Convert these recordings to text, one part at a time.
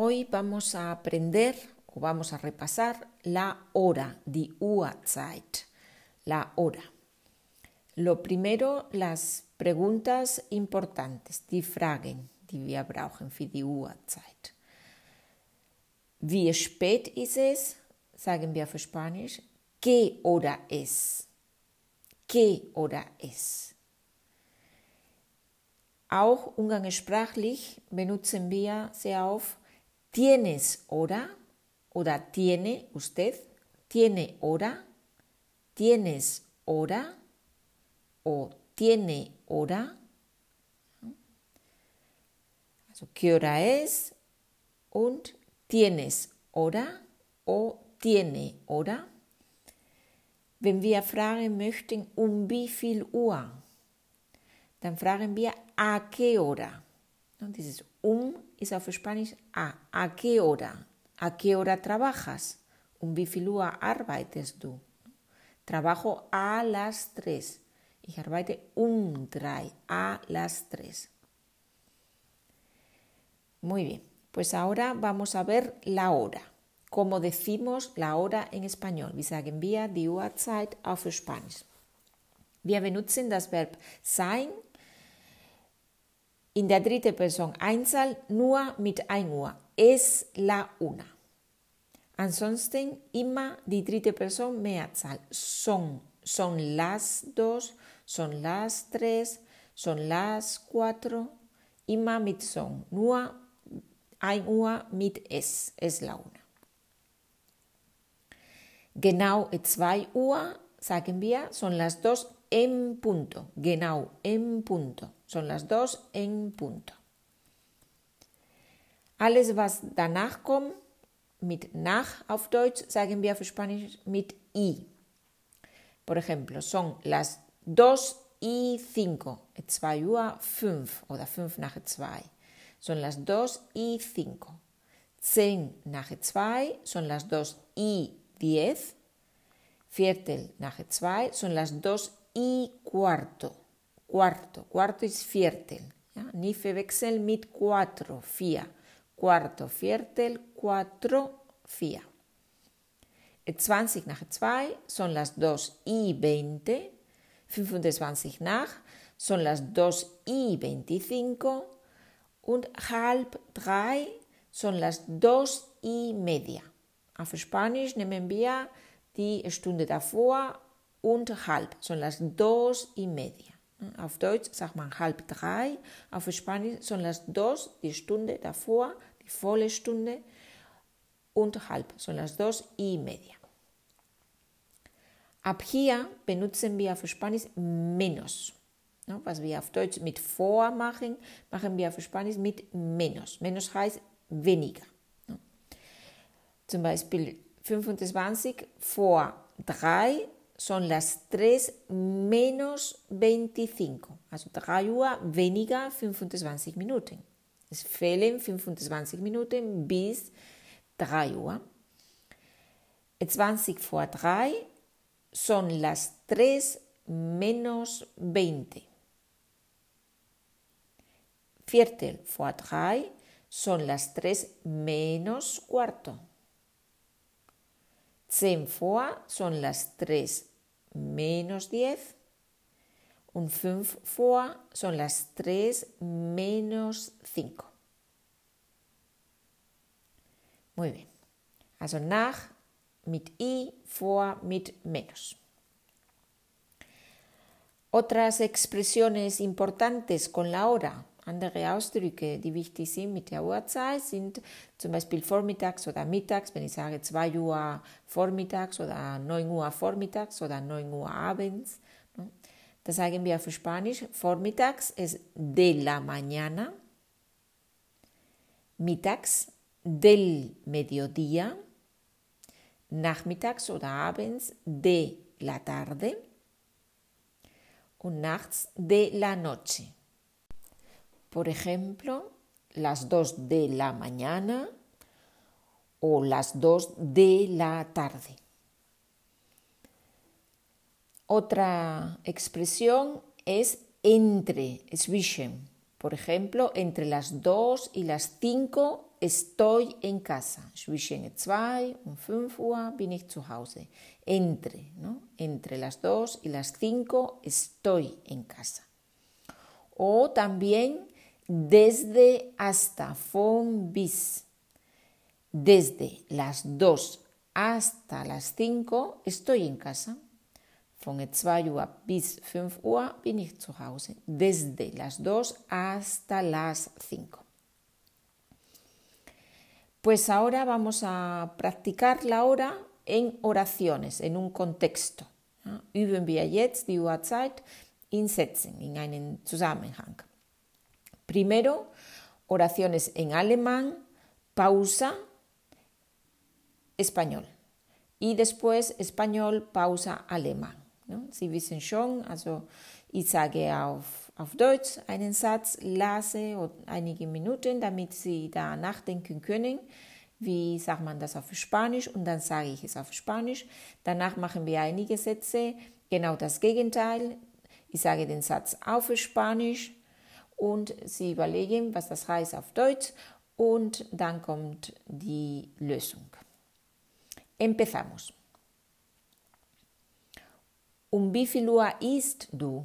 Hoy vamos a aprender o vamos a repasar la hora, die Uhrzeit, la hora. Lo primero, las preguntas importantes, die Fragen, die wir brauchen für die Uhrzeit. Wie spät ist es? Sagen wir für Spanisch. ¿Qué hora es? ¿Qué hora es? Auch umgangssprachlich benutzen wir sehr oft ¿Tienes hora? Oder tiene usted? ¿Tiene hora? ¿Tienes hora? O tiene hora? ¿qué hora es? Und tienes hora? O tiene hora? Wenn wir fragen möchten, um wie viel Uhr, dann fragen wir a qué hora. Und dieses um ist auf Spanisch a. ¿A qué hora? ¿A qué hora trabajas? Um wie viel Uhr? Trabajo a las tres. Ich arbeite um drei. A las tres. Muy bien. Pues ahora vamos a ver la hora. Como decimos la hora en español. Wir sagen wir die Uhrzeit auf Spanisch. Wir benutzen das Verb sein in der dritten Person Einzahl nur mit ein. Es la una. Ansonsten immer die dritte Person Mehrzahl. Son, son las dos, son las tres, son las cuatro. Immer mit son. Nur ein Uhr mit es. Es la una. Genau zwei Uhr, sagen wir, son las dos en punto. Genau, en punto. Son las dos en punto. Alles, was danach kommt, mit nach auf Deutsch, sagen wir auf Spanisch mit i. Por ejemplo, son las dos y cinco, 2 Uhr 5 oder 5 nach 2. Son las dos y cinco. 10 nach 2 son las dos y 10. Viertel nach 2 son las dos y cuarto. Cuarto, cuarto ist Viertel. Nicht verwechseln mit cuatro, vier. Cuarto, Viertel, cuatro, vier. 20 nach 2 son las 2 y 20. 25 nach son las 2 y 25. Und halb 3 son las 2 y media. Auf Spanisch nehmen wir die Stunde davor und halb, son las 2 y media. Auf Deutsch sagt man halb drei, auf Spanisch son las dos, die Stunde davor, die volle Stunde, und halb, son las dos y media. Ab hier benutzen wir auf Spanisch menos. Was wir auf Deutsch mit vor machen, machen wir auf Spanisch mit menos. Menos heißt weniger. Zum Beispiel 25 vor 3 son las 3 menos 25. Also 3 Uhr weniger 25 Minuten. Es fehlen 25 Minuten bis 3 Uhr. 20 vor 3 son las 3 menos 20. Viertel vor 3 son las 3 menos cuarto. 10 vor son las 3 menos 10 und 5 vor son las 3 menos 5. Muy bien. Also nach mit i, vor mit menos. Otras expresiones importantes con la hora Andere Ausdrücke, die wichtig sind mit der Uhrzeit, sind zum Beispiel vormittags oder mittags, wenn ich sage 2 Uhr vormittags oder 9 Uhr vormittags oder 9 Uhr abends. Da sagen wir auf Spanisch, vormittags ist de la mañana, mittags del mediodía, nachmittags oder abends de la tarde und nachts de la noche. Por ejemplo, las dos de la mañana o las dos de la tarde. Otra expresión es entre, zwischen. Por ejemplo, entre las 2 y las 5 estoy en casa. Zwischen 2 und 5 Uhr bin ich zu Hause. Entre, ¿no? Entre las 2 y las 5 estoy en casa. O también desde hasta, von bis. Desde las 2 hasta las 5 estoy en casa. Von 2 Uhr bis 5 Uhr bin ich zu Hause. Desde las 2 hasta las 5. Pues ahora vamos a practicar la hora en oraciones, en un contexto. Üben wir jetzt die Uhrzeit in Sätzen, in einen Zusammenhang. Primero, oraciones en alemán, pausa, español. Y después español, pausa, alemán. ¿no? Sie wissen schon, also ich sage auf, auf Deutsch einen Satz, lasse einige Minuten, damit Sie da nachdenken können. Wie sagt man das auf Spanisch? Und dann sage ich es auf Spanisch. Danach machen wir einige Sätze, genau das Gegenteil. Ich sage den Satz auf Spanisch und Sie überlegen, was das heißt auf Deutsch und dann kommt die Lösung. Empezamos. Um wie viel Uhr isst du?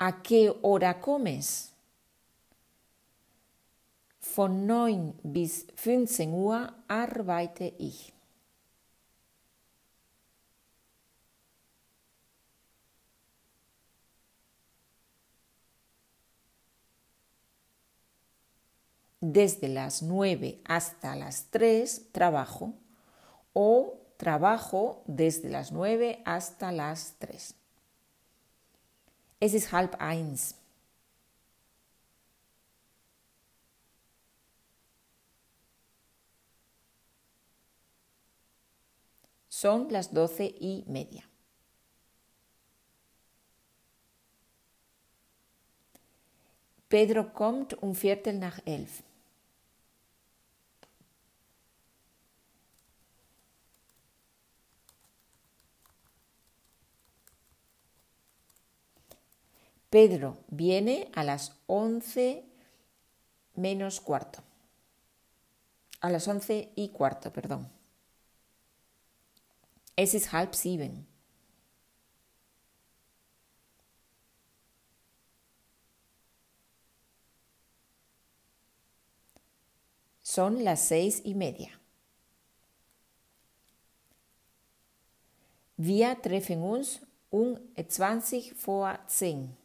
¿A qué hora comes? Von 9 bis 15 Uhr arbeite ich. desde las 9 hasta las 3 trabajo o trabajo desde las 9 hasta las 3. Es ist halb eins. Son las doce y media. Pedro kommt um Viertel nach elf. Pedro viene a las once menos cuarto. A las once y cuarto, perdón. Es ist halb sieben. Son las seis y media. Wir treffen uns um 20 vor 10.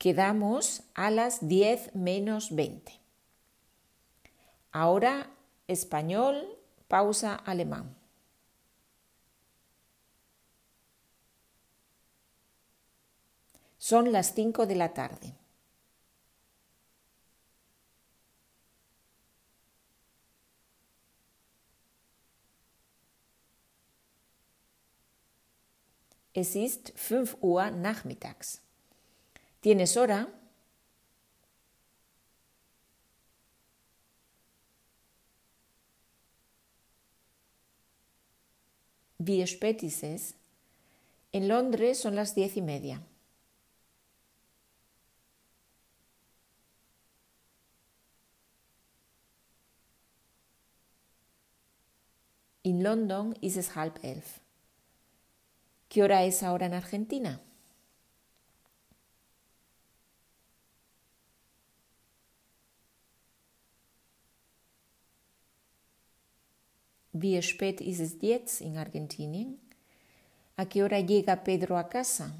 Quedamos a las 10 menos 20. Ahora español, pausa alemán. Son las 5 de la tarde. Es ist 5 Uhr nachmittags. ¿Tienes hora? Wie spät? En Londres son las diez y media. In London ist es halb elf. ¿Qué hora es ahora en Argentina? Wie spät ist es jetzt in Argentinien? ¿A qué hora llega Pedro a casa?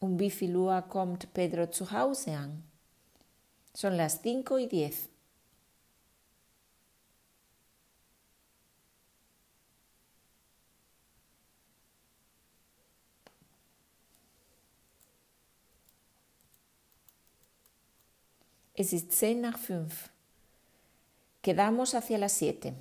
Um wie viel Uhr kommt Pedro zu Hause an? Son las cinco y diez. Es ist zehn nach fünf. Quedamos hacia las siete.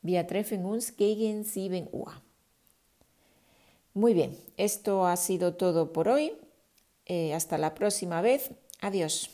Wir treffen uns gegen 7 Uhr. Muy bien, esto ha sido todo por hoy. Eh, hasta la próxima vez. Adiós.